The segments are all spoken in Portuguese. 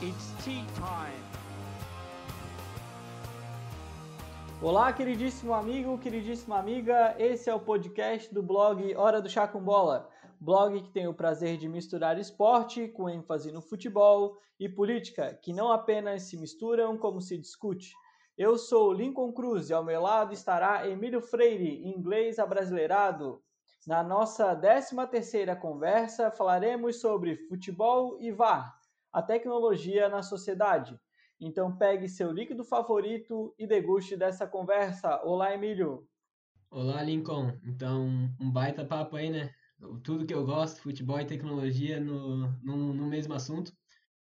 It's tea time. Olá, queridíssimo amigo, queridíssima amiga. Esse é o podcast do blog Hora do Chá com Bola. Blog que tem o prazer de misturar esporte com ênfase no futebol e política, que não apenas se misturam, como se discute. Eu sou Lincoln Cruz e ao meu lado estará Emílio Freire, inglês abrasileirado. Na nossa 13 terceira conversa falaremos sobre futebol e VAR a tecnologia na sociedade. Então pegue seu líquido favorito e deguste dessa conversa. Olá, Emílio. Olá, Lincoln. Então, um baita papo aí, né? Tudo que eu gosto, futebol e tecnologia no, no, no mesmo assunto.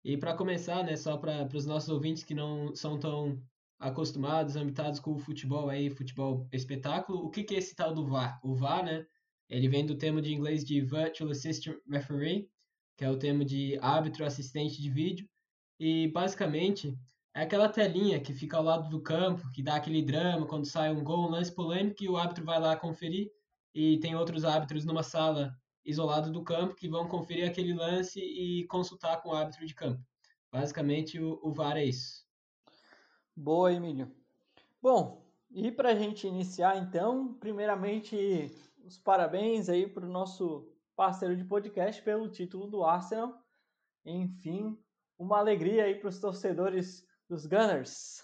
E para começar, né, só para os nossos ouvintes que não são tão acostumados, habitados com o futebol aí, futebol espetáculo, o que, que é esse tal do VAR? O VAR, né, ele vem do termo de inglês de Virtual Assistant Referee, que é o termo de árbitro assistente de vídeo, e basicamente é aquela telinha que fica ao lado do campo, que dá aquele drama quando sai um gol, um lance polêmico, e o árbitro vai lá conferir, e tem outros árbitros numa sala isolada do campo que vão conferir aquele lance e consultar com o árbitro de campo. Basicamente, o, o VAR é isso. Boa, Emílio. Bom, e para a gente iniciar, então, primeiramente, os parabéns aí para o nosso parceiro de podcast pelo título do Arsenal. Enfim, uma alegria aí para os torcedores dos Gunners.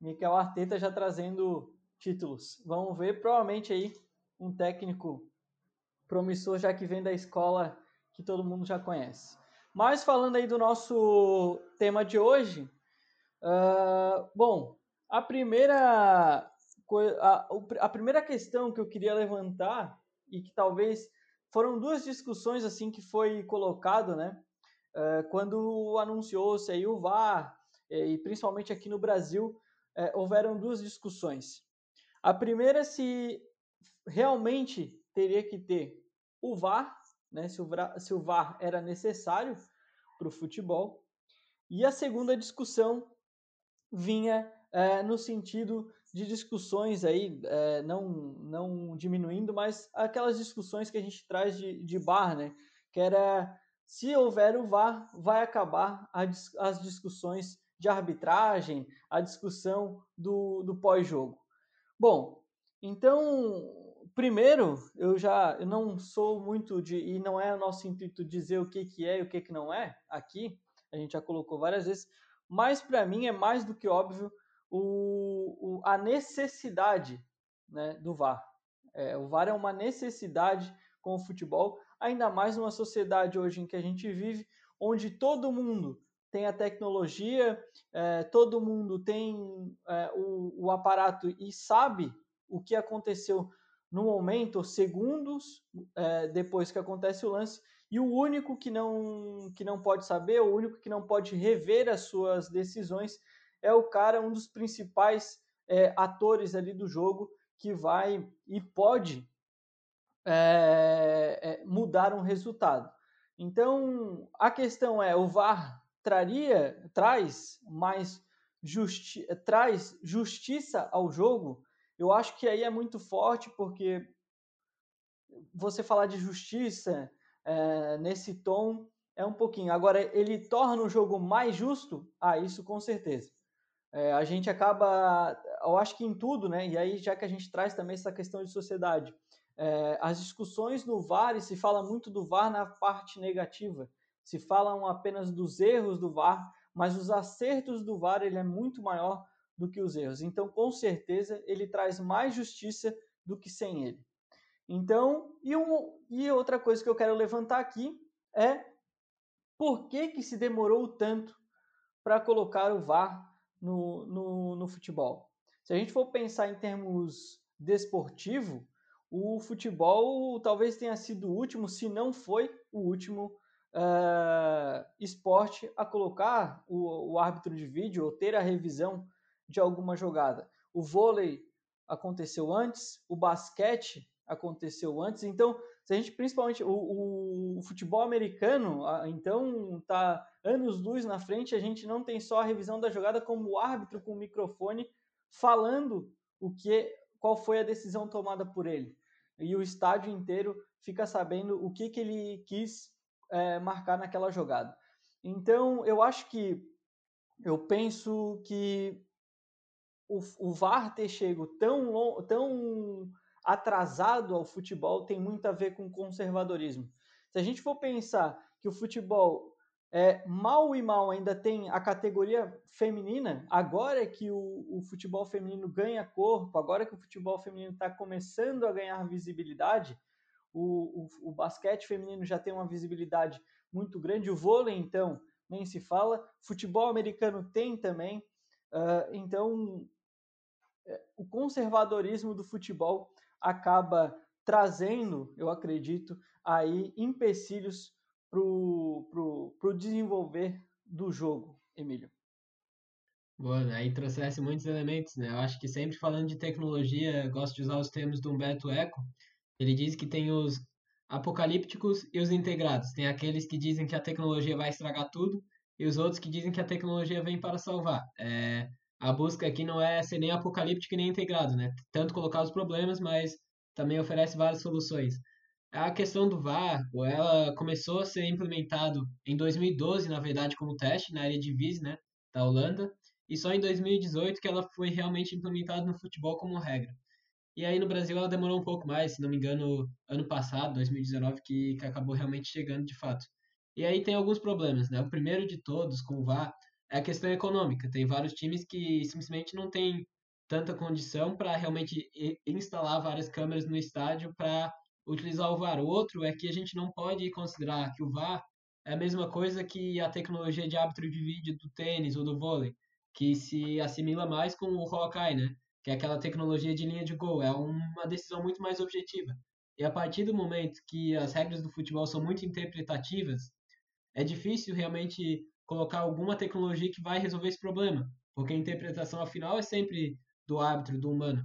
Mikel Arteta já trazendo títulos. Vamos ver, provavelmente aí um técnico promissor já que vem da escola que todo mundo já conhece. Mas falando aí do nosso tema de hoje, uh, bom, a primeira a, a primeira questão que eu queria levantar e que talvez foram duas discussões assim que foi colocado, né? Uh, quando anunciou-se aí o VAR, eh, e principalmente aqui no Brasil, uh, houveram duas discussões. A primeira se realmente teria que ter o VAR, né? Se o, se o VAR era necessário para o futebol. E a segunda discussão vinha no sentido de discussões aí, é, não, não diminuindo, mas aquelas discussões que a gente traz de, de bar, né? Que era se houver o VAR, vai acabar a, as discussões de arbitragem, a discussão do, do pós-jogo. Bom, então, primeiro, eu já eu não sou muito de. E não é nosso intuito dizer o que, que é e o que, que não é aqui, a gente já colocou várias vezes, mas para mim é mais do que óbvio o, o, a necessidade né, do VAR. É, o VAR é uma necessidade com o futebol, ainda mais numa sociedade hoje em que a gente vive, onde todo mundo tem a tecnologia, é, todo mundo tem é, o, o, aparato e sabe o que aconteceu no momento, segundos é, depois que acontece o lance, e o único que não, que não pode saber, o único que não pode rever as suas decisões é o cara, um dos principais é, atores ali do jogo que vai e pode é, é, mudar um resultado. Então, a questão é, o VAR traria, traz mais justi traz justiça ao jogo? Eu acho que aí é muito forte, porque você falar de justiça é, nesse tom é um pouquinho. Agora, ele torna o jogo mais justo? Ah, isso com certeza é, a gente acaba, eu acho que em tudo, né? E aí, já que a gente traz também essa questão de sociedade, é, as discussões no VAR, e se fala muito do VAR na parte negativa, se falam apenas dos erros do VAR, mas os acertos do VAR ele é muito maior do que os erros. Então, com certeza, ele traz mais justiça do que sem ele. Então, e, um, e outra coisa que eu quero levantar aqui é por que, que se demorou tanto para colocar o VAR no, no, no futebol. Se a gente for pensar em termos desportivo, o futebol talvez tenha sido o último, se não foi o último uh, esporte a colocar o, o, árbitro de vídeo ou ter a revisão de alguma jogada. O vôlei aconteceu antes, o basquete aconteceu antes, então se a gente principalmente o, o, o futebol americano, então tá anos luz na frente, a gente não tem só a revisão da jogada como o árbitro com o microfone falando o que qual foi a decisão tomada por ele. E o estádio inteiro fica sabendo o que, que ele quis é, marcar naquela jogada. Então, eu acho que eu penso que o, o VAR ter chego tão, tão atrasado ao futebol tem muito a ver com conservadorismo. Se a gente for pensar que o futebol é, mal e mal ainda tem a categoria feminina, agora é que o, o futebol feminino ganha corpo, agora que o futebol feminino está começando a ganhar visibilidade, o, o, o, basquete feminino já tem uma visibilidade muito grande, o vôlei, então, nem se fala, futebol americano tem também, uh, então é, o conservadorismo do futebol acaba trazendo, eu acredito, aí empecilhos para o desenvolver do jogo, Emílio? Boa, aí trouxesse muitos elementos, né? Eu acho que sempre falando de tecnologia, gosto de usar os termos do Humberto Eco. Ele diz que tem os apocalípticos e os integrados. Tem aqueles que dizem que a tecnologia vai estragar tudo e os outros que dizem que a tecnologia vem para salvar. É, a busca aqui não é ser nem apocalíptico nem integrado, né? Tanto colocar os problemas, mas também oferece várias soluções. A questão do VAR, ela começou a ser implementado em 2012, na verdade, como teste na área de Viz, né, da Holanda, e só em 2018 que ela foi realmente implementada no futebol como regra. E aí no Brasil ela demorou um pouco mais, se não me engano, ano passado, 2019, que, que acabou realmente chegando de fato. E aí tem alguns problemas, né? O primeiro de todos com o VAR é a questão econômica. Tem vários times que simplesmente não têm tanta condição para realmente instalar várias câmeras no estádio para utilizar o VAR. O outro é que a gente não pode considerar que o VAR é a mesma coisa que a tecnologia de árbitro de vídeo do tênis ou do vôlei, que se assimila mais com o Hawkeye, né? Que é aquela tecnologia de linha de gol. É uma decisão muito mais objetiva. E a partir do momento que as regras do futebol são muito interpretativas, é difícil realmente colocar alguma tecnologia que vai resolver esse problema, porque a interpretação afinal é sempre do árbitro, do humano.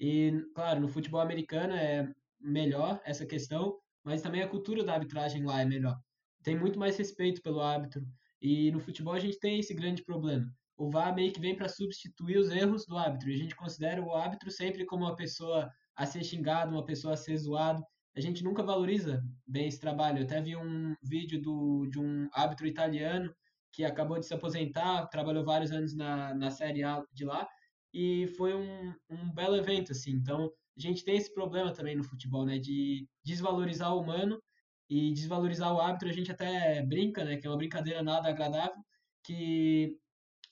E, claro, no futebol americano é melhor essa questão, mas também a cultura da arbitragem lá é melhor. Tem muito mais respeito pelo árbitro. E no futebol a gente tem esse grande problema. O VAR meio que vem para substituir os erros do árbitro. E a gente considera o árbitro sempre como uma pessoa a ser xingado, uma pessoa a ser zoado. A gente nunca valoriza bem esse trabalho. Eu até vi um vídeo do, de um árbitro italiano que acabou de se aposentar, trabalhou vários anos na, na Série A de lá, e foi um, um belo evento, assim. Então, a gente tem esse problema também no futebol, né? De desvalorizar o humano e desvalorizar o árbitro. A gente até brinca, né? Que é uma brincadeira nada agradável, que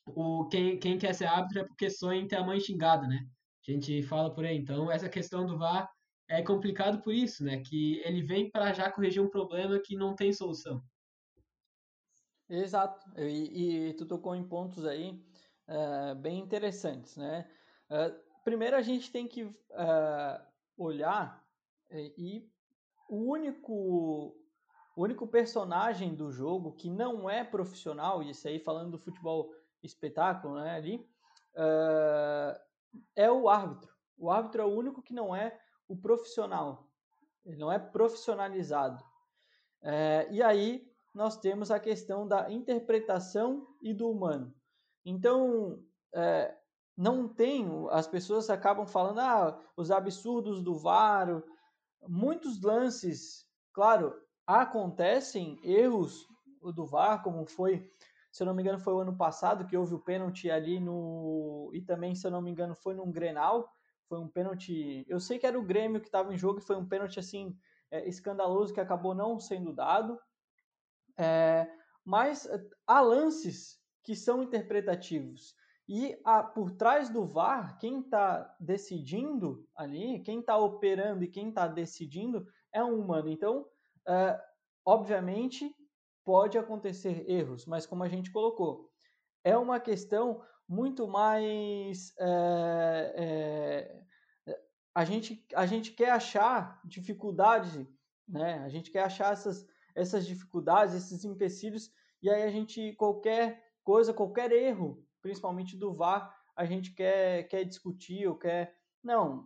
o, quem, quem quer ser árbitro é porque sonha em ter a mãe xingada, né? A gente fala por aí. Então, essa questão do VAR é complicado por isso, né? Que ele vem para já corrigir um problema que não tem solução. Exato. E, e tu tocou em pontos aí uh, bem interessantes, né? Uh, primeiro a gente tem que uh, olhar e o único, o único personagem do jogo que não é profissional, isso aí falando do futebol espetáculo, né, ali, uh, é o árbitro. O árbitro é o único que não é o profissional. Ele não é profissionalizado. Uh, e aí nós temos a questão da interpretação e do humano. Então, é, não tem, as pessoas acabam falando, ah, os absurdos do VAR, muitos lances, claro, acontecem erros do VAR, como foi, se eu não me engano, foi o ano passado que houve o pênalti ali no. E também, se eu não me engano, foi num Grenal. Foi um pênalti. Eu sei que era o Grêmio que estava em jogo e foi um pênalti assim é, escandaloso que acabou não sendo dado. É, mas há lances que são interpretativos. E a, por trás do VAR, quem está decidindo ali, quem está operando e quem está decidindo é um humano. Então, uh, obviamente, pode acontecer erros, mas como a gente colocou, é uma questão muito mais. É, é, a, gente, a gente quer achar dificuldade, né? A gente quer achar essas, essas dificuldades, esses empecilhos, e aí a gente, qualquer coisa, qualquer erro principalmente do VAR, a gente quer, quer discutir ou quer. Não.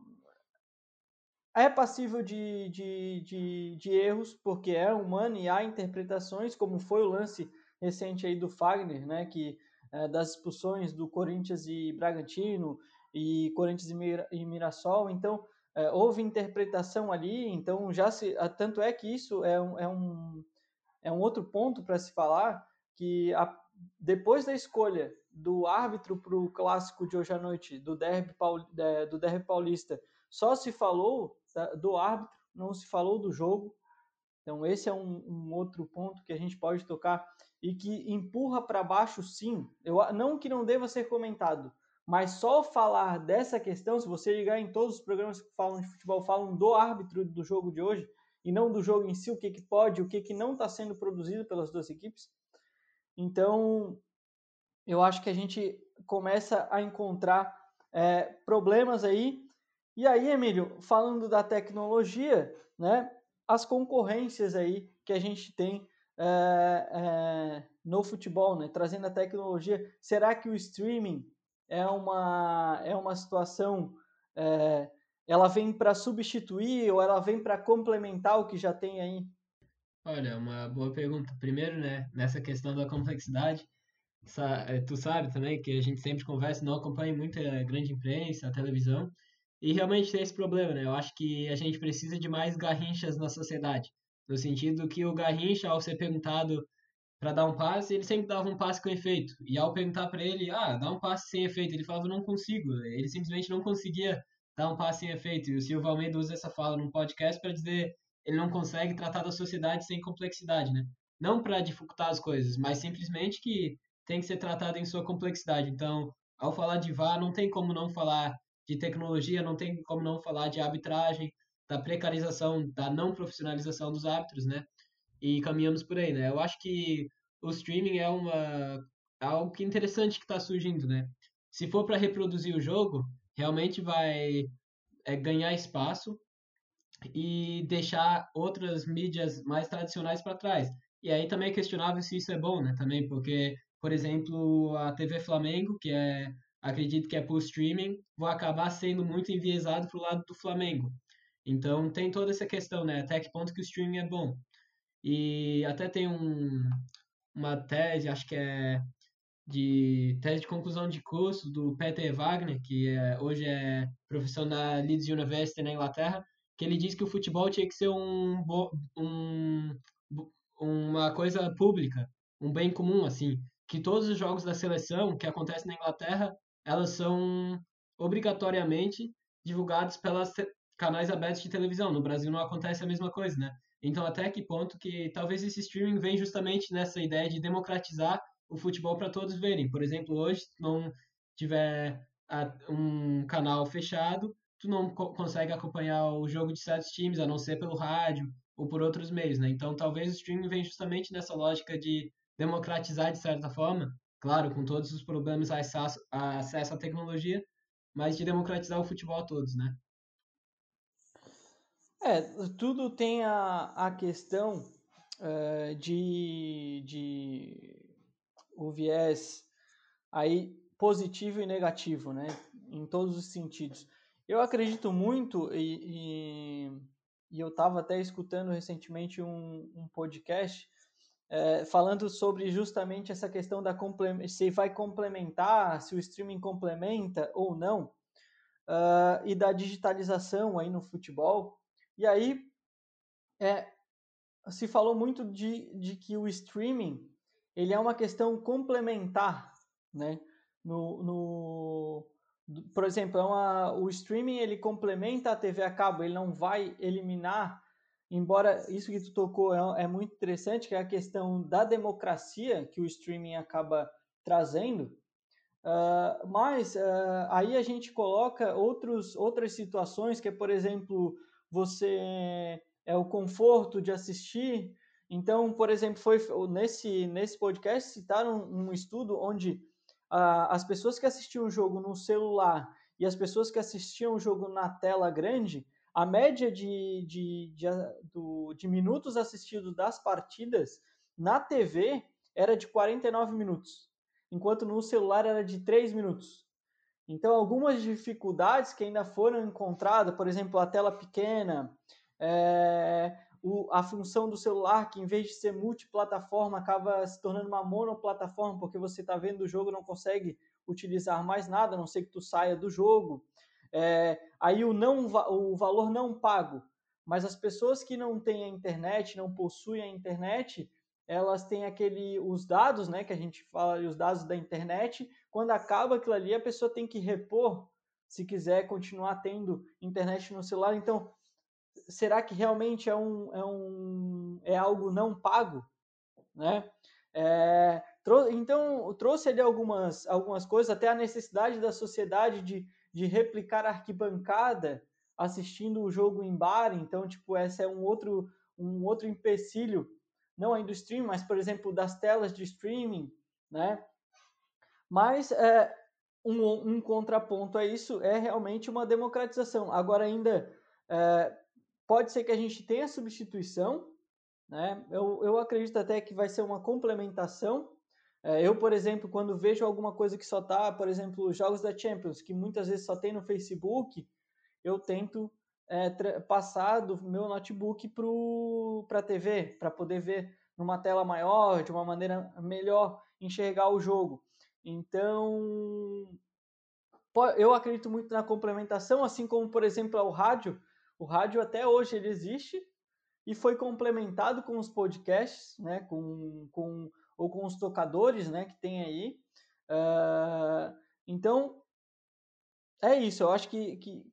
É passível de, de, de, de erros, porque é humano e há interpretações, como foi o lance recente aí do Fagner, né, que é, das expulsões do Corinthians e Bragantino e Corinthians e, Mir e Mirassol, então é, houve interpretação ali, então já se tanto é que isso é um, é um, é um outro ponto para se falar que a, depois da escolha do árbitro para o clássico de hoje à noite, do derby, do derby paulista, só se falou do árbitro, não se falou do jogo. Então, esse é um, um outro ponto que a gente pode tocar e que empurra para baixo, sim. Eu, não que não deva ser comentado, mas só falar dessa questão, se você ligar em todos os programas que falam de futebol, falam do árbitro do jogo de hoje e não do jogo em si, o que, que pode, o que, que não está sendo produzido pelas duas equipes. Então, eu acho que a gente começa a encontrar é, problemas aí. E aí, Emílio, falando da tecnologia, né, as concorrências aí que a gente tem é, é, no futebol, né, trazendo a tecnologia, será que o streaming é uma, é uma situação, é, ela vem para substituir ou ela vem para complementar o que já tem aí? Olha, uma boa pergunta. Primeiro, né, nessa questão da complexidade, eh, tu sabe também que a gente sempre conversa, não acompanha muito a grande imprensa, a televisão, e realmente tem esse problema, né? Eu acho que a gente precisa de mais garrinchas na sociedade, no sentido que o garrincha, ao ser perguntado para dar um passe, ele sempre dava um passe com efeito. E ao perguntar para ele, ah, dá um passe sem efeito, ele falava, não consigo. Ele simplesmente não conseguia dar um passe sem efeito. E o Silvio Almeida usa essa fala num podcast para dizer ele não consegue tratar da sociedade sem complexidade, né? Não para dificultar as coisas, mas simplesmente que tem que ser tratado em sua complexidade. Então, ao falar de VAR, não tem como não falar de tecnologia, não tem como não falar de arbitragem, da precarização, da não profissionalização dos árbitros, né? E caminhamos por aí, né? Eu acho que o streaming é uma algo que interessante que está surgindo, né? Se for para reproduzir o jogo, realmente vai é, ganhar espaço e deixar outras mídias mais tradicionais para trás. E aí também é questionável se isso é bom, né? Também porque, por exemplo, a TV Flamengo, que é acredito que é por streaming, vai acabar sendo muito enviesado para o lado do Flamengo. Então tem toda essa questão, né? Até que ponto que o streaming é bom. E até tem um, uma tese, acho que é de tese de conclusão de curso do Peter Wagner, que é, hoje é professor na Leeds University na Inglaterra, que ele diz que o futebol tinha que ser um, um, uma coisa pública, um bem comum, assim, que todos os jogos da seleção que acontecem na Inglaterra, elas são obrigatoriamente divulgados pelos canais abertos de televisão. No Brasil não acontece a mesma coisa, né? Então, até que ponto que talvez esse streaming vem justamente nessa ideia de democratizar o futebol para todos verem. Por exemplo, hoje, se não tiver um canal fechado, tu não co consegue acompanhar o jogo de certos times, a não ser pelo rádio ou por outros meios, né? Então, talvez o streaming venha justamente nessa lógica de democratizar de certa forma, claro, com todos os problemas a acesso, a acesso à tecnologia, mas de democratizar o futebol a todos, né? É, tudo tem a, a questão uh, de, de o viés aí positivo e negativo, né? Em todos os sentidos. Eu acredito muito e, e, e eu estava até escutando recentemente um, um podcast é, falando sobre justamente essa questão da se vai complementar, se o streaming complementa ou não, uh, e da digitalização aí no futebol. E aí é, se falou muito de, de que o streaming ele é uma questão complementar, né? No, no, por exemplo, é uma, o streaming ele complementa a TV a cabo, ele não vai eliminar, embora isso que tu tocou é, é muito interessante, que é a questão da democracia que o streaming acaba trazendo, uh, mas uh, aí a gente coloca outros, outras situações, que é, por exemplo, você é o conforto de assistir. Então, por exemplo, foi nesse nesse podcast citaram um estudo onde ah, as pessoas que assistiam o jogo no celular e as pessoas que assistiam o jogo na tela grande, a média de, de, de, do, de minutos assistidos das partidas na TV era de 49 minutos, enquanto no celular era de 3 minutos. Então, algumas dificuldades que ainda foram encontradas, por exemplo, a tela pequena, é, o, a função do celular, que em vez de ser multiplataforma, acaba se tornando uma monoplataforma, porque você está vendo o jogo não consegue utilizar mais nada, a não ser que tu saia do jogo. É, aí o, não, o valor não pago, mas as pessoas que não têm a internet, não possuem a internet, elas têm aquele os dados, né, que a gente fala, os dados da internet, quando acaba aquilo ali, a pessoa tem que repor se quiser continuar tendo internet no celular. Então, será que realmente é um é, um, é algo não pago, né? É, então, trouxe ali algumas, algumas coisas, até a necessidade da sociedade de, de replicar a arquibancada assistindo o jogo em bar. Então, tipo, esse é um outro, um outro empecilho, não ainda do streaming, mas, por exemplo, das telas de streaming, né? Mas é, um, um contraponto a isso é realmente uma democratização. Agora, ainda é, pode ser que a gente tenha substituição, né? Eu, eu acredito até que vai ser uma complementação. É, eu, por exemplo, quando vejo alguma coisa que só tá, por exemplo, jogos da Champions, que muitas vezes só tem no Facebook, eu tento é, passar do meu notebook para a TV, para poder ver numa tela maior, de uma maneira melhor, enxergar o jogo. Então, eu acredito muito na complementação, assim como, por exemplo, o rádio. O rádio até hoje ele existe, e foi complementado com os podcasts, né, com, com, ou com os tocadores né, que tem aí. Uh, então, é isso. Eu acho que, que,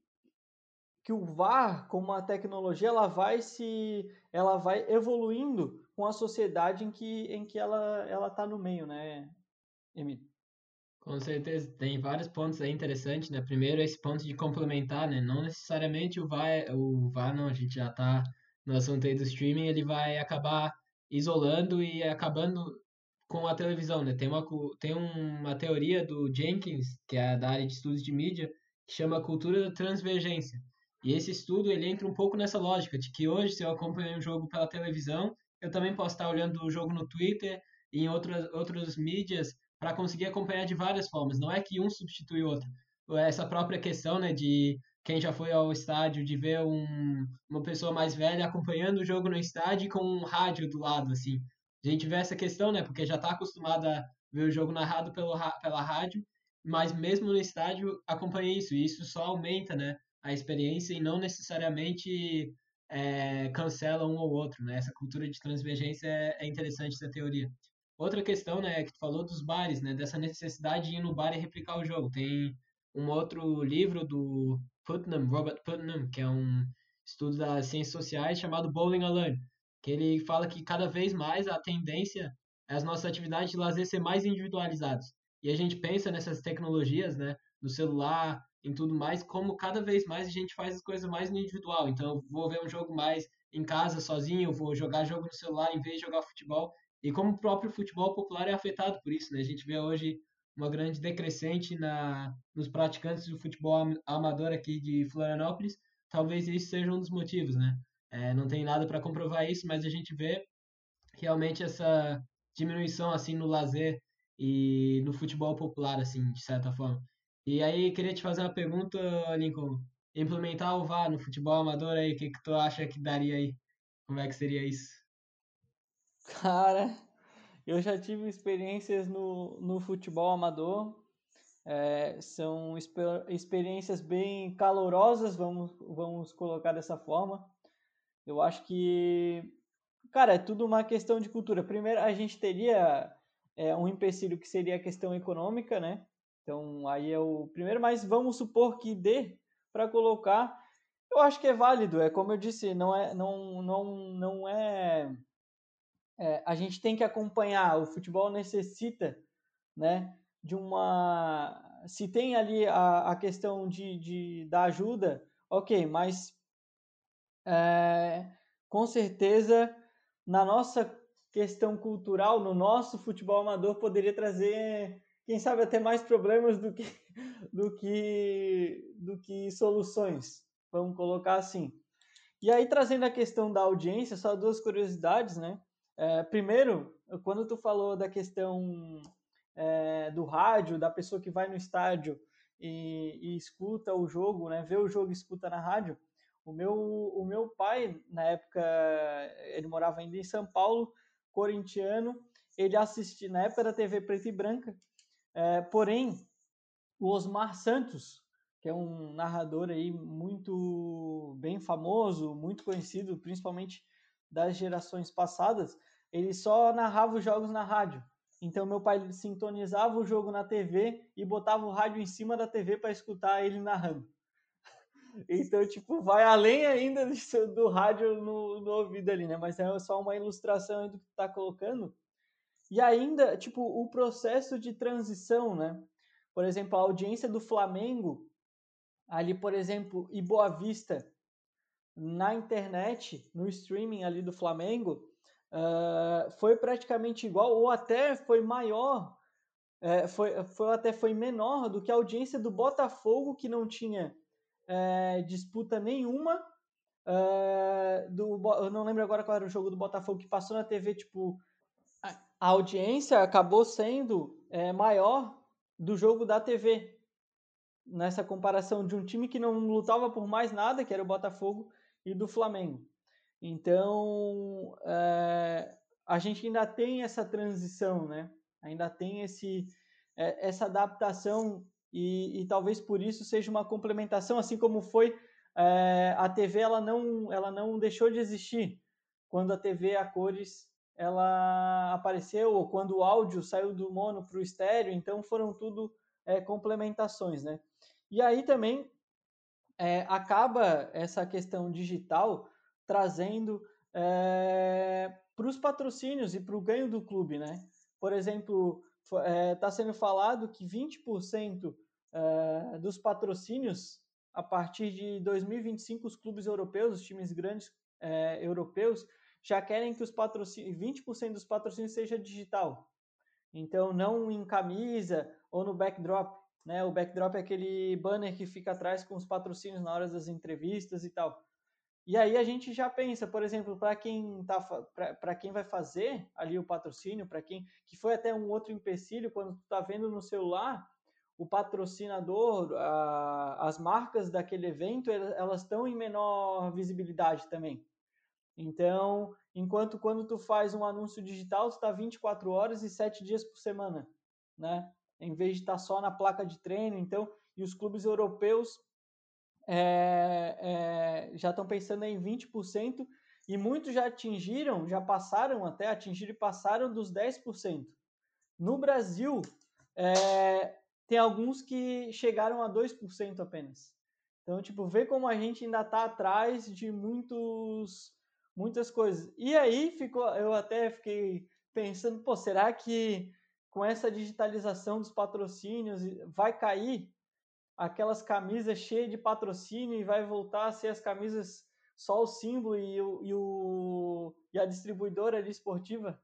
que o VAR, como uma tecnologia, ela vai se ela vai evoluindo com a sociedade em que, em que ela ela está no meio, né, Emílio? Com certeza, tem vários pontos aí interessantes, né? Primeiro, esse ponto de complementar, né? Não necessariamente o VAR, o VAR não, a gente já está no assunto aí do streaming, ele vai acabar isolando e acabando com a televisão, né? Tem uma, tem uma teoria do Jenkins, que é da área de estudos de mídia, que chama cultura da transvergência. E esse estudo, ele entra um pouco nessa lógica de que hoje, se eu acompanho um jogo pela televisão, eu também posso estar olhando o jogo no Twitter em outras, outras mídias para conseguir acompanhar de várias formas. Não é que um substitui o outro. Essa própria questão né, de quem já foi ao estádio de ver um, uma pessoa mais velha acompanhando o jogo no estádio com um rádio do lado, assim. A gente vê essa questão, né? Porque já está acostumado a ver o jogo narrado pelo, pela rádio, mas mesmo no estádio acompanha isso, e isso só aumenta, né? A experiência e não necessariamente é, cancela um ou outro, né? Essa cultura de transvergência é, é interessante essa teoria. Outra questão, né, que tu falou dos bares, né, dessa necessidade de ir no bar e replicar o jogo. Tem um outro livro do Putnam, Robert Putnam, que é um estudo das ciências sociais chamado Bowling Alone, que ele fala que cada vez mais a tendência é as nossas atividades de lazer ser mais individualizadas. E a gente pensa nessas tecnologias, né, no celular, em tudo mais, como cada vez mais a gente faz as coisas mais no individual. Então, eu vou ver um jogo mais em casa, sozinho, vou jogar jogo no celular em vez de jogar futebol. E como o próprio futebol popular é afetado por isso, né? A gente vê hoje uma grande decrescente na, nos praticantes do futebol amador aqui de Florianópolis, talvez isso seja um dos motivos, né? É, não tem nada para comprovar isso, mas a gente vê realmente essa diminuição assim no lazer e no futebol popular, assim, de certa forma. E aí queria te fazer uma pergunta, Lincoln. Implementar o VAR no futebol amador aí, o que, que tu acha que daria aí? Como é que seria isso? Cara, eu já tive experiências no, no futebol amador. É, são exper experiências bem calorosas, vamos, vamos colocar dessa forma. Eu acho que, cara, é tudo uma questão de cultura. Primeiro, a gente teria é, um empecilho que seria a questão econômica, né? Então, aí é o primeiro, mas vamos supor que dê para colocar. Eu acho que é válido, é como eu disse, não é, não, não, não é é, a gente tem que acompanhar. O futebol necessita, né, de uma. Se tem ali a, a questão de, de da ajuda, ok, mas é, com certeza na nossa questão cultural, no nosso futebol amador, poderia trazer, quem sabe, até mais problemas do que, do que, do que soluções. Vamos colocar assim. E aí, trazendo a questão da audiência, só duas curiosidades, né? É, primeiro, quando tu falou da questão é, do rádio, da pessoa que vai no estádio e, e, escuta o jogo, né, vê o jogo e escuta na rádio, o meu, o meu pai, na época, ele morava ainda em São Paulo, corintiano, ele assistia, na época da TV preta e branca, é, porém, o Osmar Santos, que é um narrador aí muito bem famoso, muito conhecido, principalmente das gerações passadas, ele só narrava os jogos na rádio. Então meu pai sintonizava o jogo na TV e botava o rádio em cima da TV para escutar ele narrando. Então, tipo, vai além ainda do, do rádio no, no, ouvido ali, né? Mas é só uma ilustração do que tá colocando. E ainda, tipo, o processo de transição, né? Por exemplo, a audiência do Flamengo, ali, por exemplo, e Boa Vista, na internet, no streaming ali do Flamengo, uh, foi praticamente igual, ou até foi maior, é, foi, foi até foi menor do que a audiência do Botafogo, que não tinha é, disputa nenhuma. É, do, eu não lembro agora qual era o jogo do Botafogo que passou na TV, tipo, a, a audiência acabou sendo é, maior do jogo da TV. Nessa comparação de um time que não lutava por mais nada, que era o Botafogo, e do Flamengo. Então, é, a gente ainda tem essa transição, né? Ainda tem esse, é, essa adaptação e, e, talvez por isso seja uma complementação, assim como foi é, a TV, ela não, ela não deixou de existir quando a TV a cores ela apareceu ou quando o áudio saiu do mono para o estéreo, então foram tudo complementações, né? E aí também acaba essa questão digital trazendo é, para os patrocínios e para o ganho do clube, né? Por exemplo, está é, tá sendo falado que 20% é, dos patrocínios, a partir de 2025, os clubes europeus, os times grandes é, europeus, já querem que os patrocínios, 20% dos patrocínios seja digital. Então, não em camisa ou no backdrop. Né? O backdrop é aquele banner que fica atrás com os patrocínios na hora das entrevistas e tal. E aí a gente já pensa, por exemplo, para quem tá para quem vai fazer ali o patrocínio, para quem que foi até um outro empecilho quando tu tá vendo no celular, o patrocinador, a, as marcas daquele evento, elas estão em menor visibilidade também. Então, enquanto quando tu faz um anúncio digital, tu está 24 horas e 7 dias por semana, né? Em vez de estar tá só na placa de treino, então, e os clubes europeus é, é, já estão pensando em 20% e muitos já atingiram, já passaram até, atingiram e passaram dos 10%. No Brasil, é, tem alguns que chegaram a 2% apenas. Então, tipo, vê como a gente ainda está atrás de muitos, muitas coisas. E aí ficou, eu até fiquei pensando, pô, será que com essa digitalização dos patrocínios vai cair aquelas camisas cheias de patrocínio e vai voltar a ser as camisas só o símbolo e, o, e, o, e a distribuidora ali esportiva?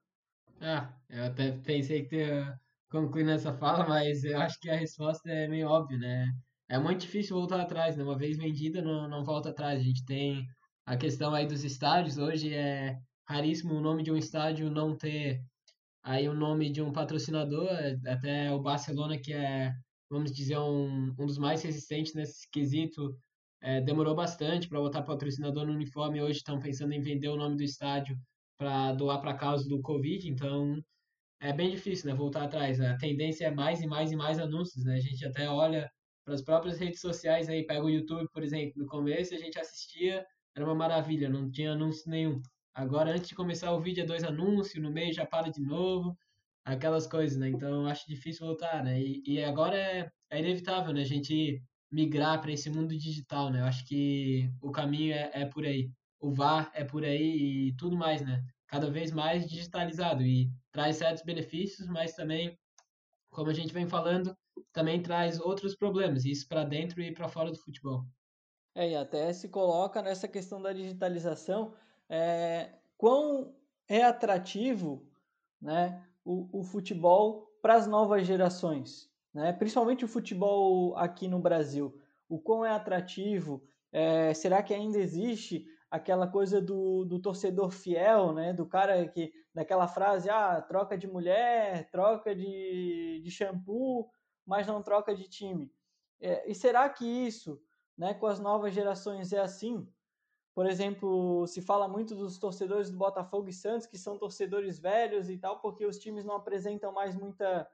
Ah, eu até pensei que tu ia concluir nessa fala, mas eu acho que a resposta é meio óbvia, né? É muito difícil voltar atrás, né? Uma vez vendida, não, não volta atrás. A gente tem a questão aí dos estádios. Hoje é raríssimo o nome de um estádio não ter aí o nome de um patrocinador. Até o Barcelona, que é vamos dizer, um, um dos mais resistentes nesse quesito. É, demorou bastante para botar patrocinador no uniforme. Hoje estão pensando em vender o nome do estádio para doar para causa do Covid. Então é bem difícil, né? Voltar atrás. A tendência é mais e mais e mais anúncios, né? A gente até olha para as próprias redes sociais aí, pega o YouTube, por exemplo. No começo a gente assistia, era uma maravilha, não tinha anúncio nenhum. Agora, antes de começar o vídeo, é dois anúncios, no meio já para de novo aquelas coisas, né? Então eu acho difícil voltar, né? E, e agora é, é inevitável, né? A gente migrar para esse mundo digital, né? Eu acho que o caminho é, é por aí. O VAR é por aí e tudo mais, né? Cada vez mais digitalizado e traz certos benefícios, mas também, como a gente vem falando, também traz outros problemas, isso para dentro e para fora do futebol. É, e até se coloca nessa questão da digitalização, é, quão é atrativo, né, o, o futebol para as novas gerações, né? principalmente o futebol aqui no Brasil. O quão é atrativo, é, será que ainda existe aquela coisa do, do torcedor fiel, né? do cara que, daquela frase, ah, troca de mulher, troca de, de shampoo, mas não troca de time. É, e será que isso, né, com as novas gerações é assim? Por exemplo, se fala muito dos torcedores do Botafogo e Santos, que são torcedores velhos e tal, porque os times não apresentam mais muita,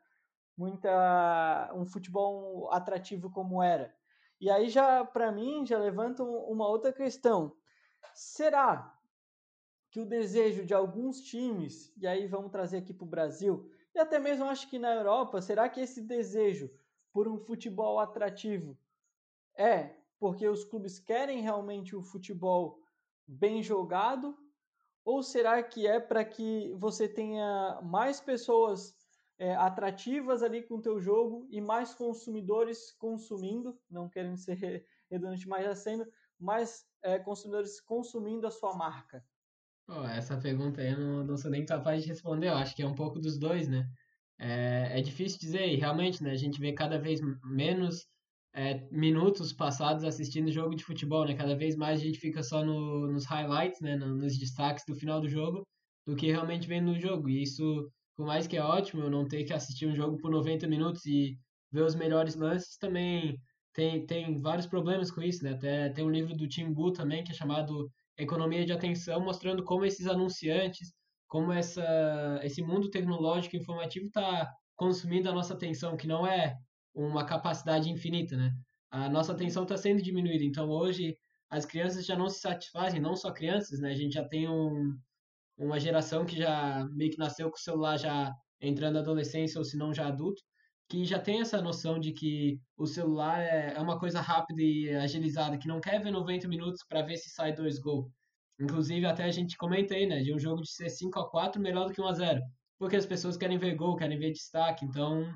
muita um futebol atrativo como era. E aí já para mim já levanta uma outra questão. Será que o desejo de alguns times, e aí vamos trazer aqui para o Brasil, e até mesmo acho que na Europa, será que esse desejo por um futebol atrativo é porque os clubes querem realmente o futebol bem jogado? Ou será que é para que você tenha mais pessoas é, atrativas ali com o teu jogo e mais consumidores consumindo, não querendo ser redundante, mas já sendo mais é, consumidores consumindo a sua marca? Oh, essa pergunta eu não, não sou nem capaz de responder, eu acho que é um pouco dos dois, né? É, é difícil dizer, e realmente, né, a gente vê cada vez menos é, minutos passados assistindo jogo de futebol, né? Cada vez mais a gente fica só no, nos highlights, né? Nos destaques do final do jogo, do que realmente vendo no jogo. E isso, por mais que é ótimo, eu não ter que assistir um jogo por 90 minutos e ver os melhores lances, também tem, tem vários problemas com isso, né? Até tem um livro do Tim Gu também, que é chamado Economia de Atenção, mostrando como esses anunciantes, como essa, esse mundo tecnológico e informativo está consumindo a nossa atenção, que não é uma capacidade infinita, né? A nossa atenção está sendo diminuída. Então, hoje, as crianças já não se satisfazem, não só crianças, né? A gente já tem um, uma geração que já meio que nasceu com o celular já entrando na adolescência ou se não já adulto, que já tem essa noção de que o celular é, é uma coisa rápida e agilizada, que não quer ver 90 minutos para ver se sai dois gols. Inclusive, até a gente comenta aí, né, de um jogo de ser 5 a 4 melhor do que 1 a 0 porque as pessoas querem ver gol, querem ver destaque, então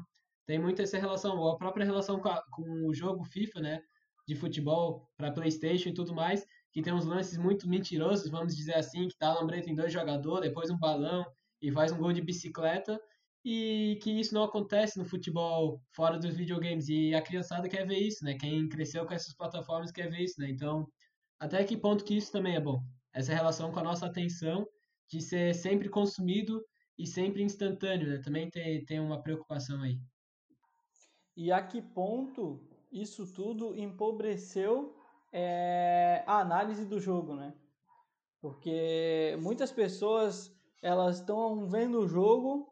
tem muito essa relação, a própria relação com, a, com o jogo FIFA, né, de futebol para PlayStation e tudo mais, que tem uns lances muito mentirosos, vamos dizer assim, que tá lambreta em dois jogadores, depois um balão e faz um gol de bicicleta, e que isso não acontece no futebol fora dos videogames, e a criançada quer ver isso, né, quem cresceu com essas plataformas quer ver isso, né, então até que ponto que isso também é bom? Essa relação com a nossa atenção de ser sempre consumido e sempre instantâneo, né? Também tem, tem uma preocupação aí. E a que ponto isso tudo empobreceu é, a análise do jogo, né? Porque muitas pessoas elas estão vendo o jogo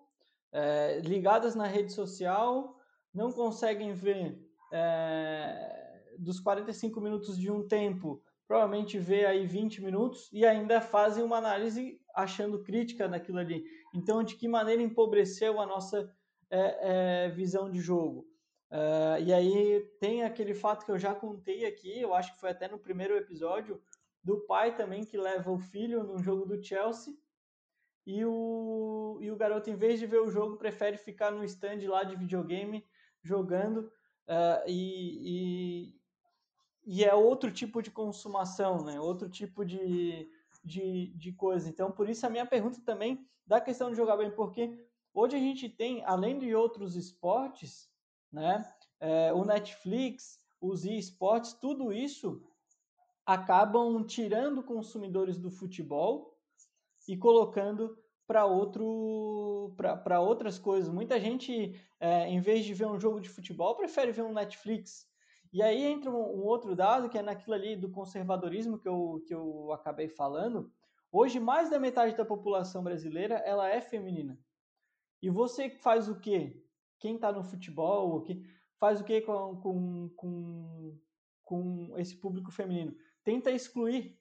é, ligadas na rede social, não conseguem ver é, dos 45 minutos de um tempo, provavelmente vê aí 20 minutos e ainda fazem uma análise achando crítica naquilo ali. Então, de que maneira empobreceu a nossa é, é, visão de jogo? Uh, e aí tem aquele fato que eu já contei aqui, eu acho que foi até no primeiro episódio, do pai também que leva o filho num jogo do Chelsea e o, e o garoto, em vez de ver o jogo, prefere ficar no stand lá de videogame jogando uh, e, e, e, é outro tipo de consumação, né? outro tipo de, de, de coisa. Então, por isso a minha pergunta também da questão de jogar bem, porque hoje a gente tem, além de outros esportes, né? É, o Netflix, os esportes, tudo isso acabam tirando consumidores do futebol e colocando para outro para outras coisas. Muita gente, é, em vez de ver um jogo de futebol, prefere ver um Netflix. E aí entra um, um, outro dado que é naquilo ali do conservadorismo que eu, que eu acabei falando. Hoje, mais da metade da população brasileira ela é feminina. E você faz o quê? Quem está no futebol, que faz o que com, com, com, com esse público feminino? Tenta excluir.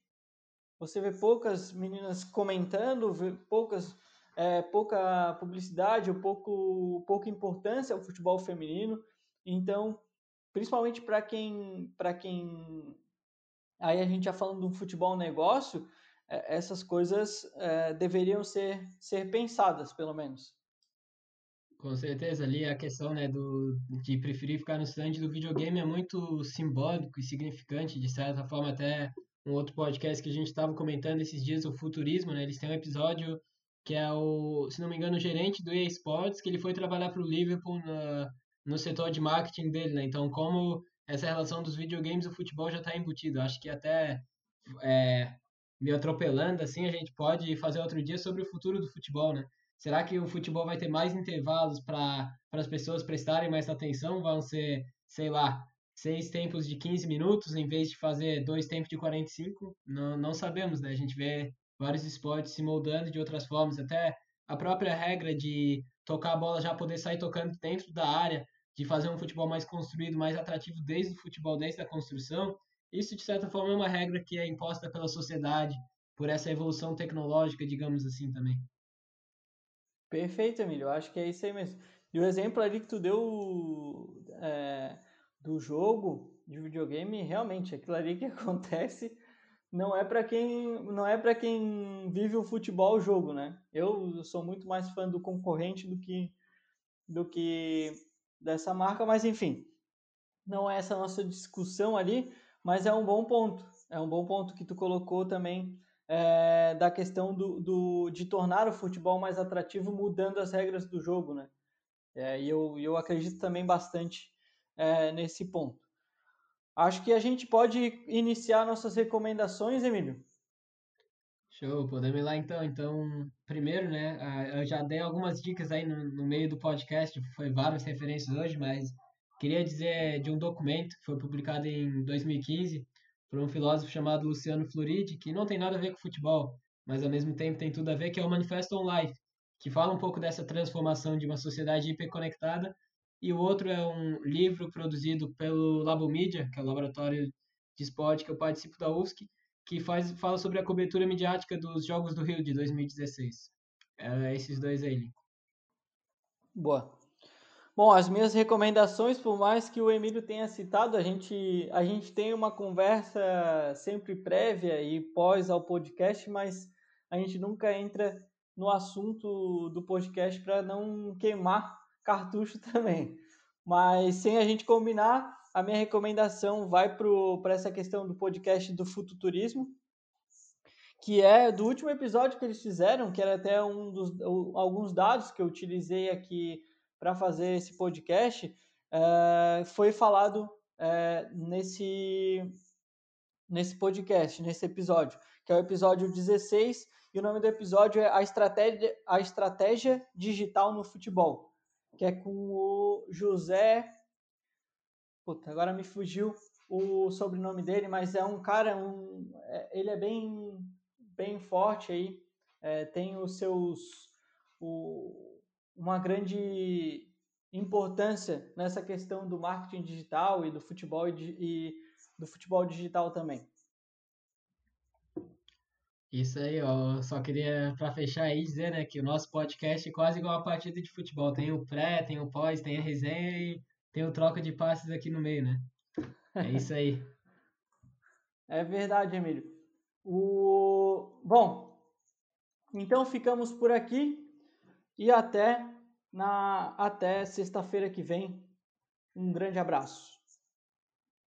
Você vê poucas meninas comentando, vê poucas, é, pouca publicidade, ou pouco, pouca importância ao futebol feminino. Então, principalmente para quem, para quem, aí a gente já falando do futebol negócio, é, essas coisas é, deveriam ser, ser pensadas, pelo menos. Com certeza, ali a questão né, do, de preferir ficar no stand do videogame é muito simbólico e significante, de certa forma, até um outro podcast que a gente estava comentando esses dias, o Futurismo, né? Eles têm um episódio que é o, se não me engano, o gerente do EA Sports, que ele foi trabalhar para o Liverpool na, no setor de marketing dele, né? Então, como essa relação dos videogames o futebol já está embutido. Acho que até é, me atropelando, assim, a gente pode fazer outro dia sobre o futuro do futebol, né? Será que o futebol vai ter mais intervalos para as pessoas prestarem mais atenção? Vão ser, sei lá, seis tempos de 15 minutos em vez de fazer dois tempos de 45? Não, não sabemos, né? A gente vê vários esportes se moldando de outras formas, até a própria regra de tocar a bola já poder sair tocando dentro da área, de fazer um futebol mais construído, mais atrativo desde o futebol, desde a construção. Isso, de certa forma, é uma regra que é imposta pela sociedade, por essa evolução tecnológica, digamos assim, também. Perfeito, Emílio. Eu acho que é isso aí mesmo. E o exemplo ali que tu deu é, do jogo de videogame, realmente, aquilo ali que acontece não é para quem não é para quem vive o futebol o jogo, né? Eu sou muito mais fã do concorrente do que do que dessa marca, mas enfim, não é essa nossa discussão ali, mas é um bom ponto. É um bom ponto que tu colocou também é, da questão do, do, de tornar o futebol mais atrativo mudando as regras do jogo, né? É, e eu, eu acredito também bastante é, nesse ponto. Acho que a gente pode iniciar nossas recomendações, Emílio. Show, podemos ir lá então. Então, primeiro, né, eu já dei algumas dicas aí no, no meio do podcast, foi várias referências hoje, mas queria dizer de um documento que foi publicado em 2015 por um filósofo chamado Luciano Floridi, que não tem nada a ver com futebol, mas ao mesmo tempo tem tudo a ver, que é o Manifesto on Life, que fala um pouco dessa transformação de uma sociedade hiperconectada, e o outro é um livro produzido pelo Labo Media, que é o laboratório de esporte que eu participo da UFSC, que faz, fala sobre a cobertura midiática dos Jogos do Rio de 2016. É esses dois aí. Boa. Bom, as minhas recomendações, por mais que o Emílio tenha citado, a gente, a gente tem uma conversa sempre prévia e pós ao podcast, mas a gente nunca entra no assunto do podcast para não queimar cartucho também. Mas sem a gente combinar, a minha recomendação vai para essa questão do podcast do Fututurismo, que é do último episódio que eles fizeram, que era até um dos alguns dados que eu utilizei aqui para fazer esse podcast, é, foi falado é, nesse, nesse podcast, nesse episódio, que é o episódio 16, e o nome do episódio é A Estratégia, a Estratégia Digital no Futebol, que é com o José. Puta, agora me fugiu o sobrenome dele, mas é um cara, um, é, ele é bem, bem forte aí, é, tem os seus. O, uma grande importância nessa questão do marketing digital e do futebol e, do futebol digital também. Isso aí, ó. Só queria, para fechar aí, dizer né, que o nosso podcast é quase igual a partida de futebol. Tem o pré, tem o pós, tem a resenha e tem o troca de passes aqui no meio, né? É isso aí. é verdade, Emílio. O... Bom, então ficamos por aqui e até na até sexta-feira que vem. Um grande abraço.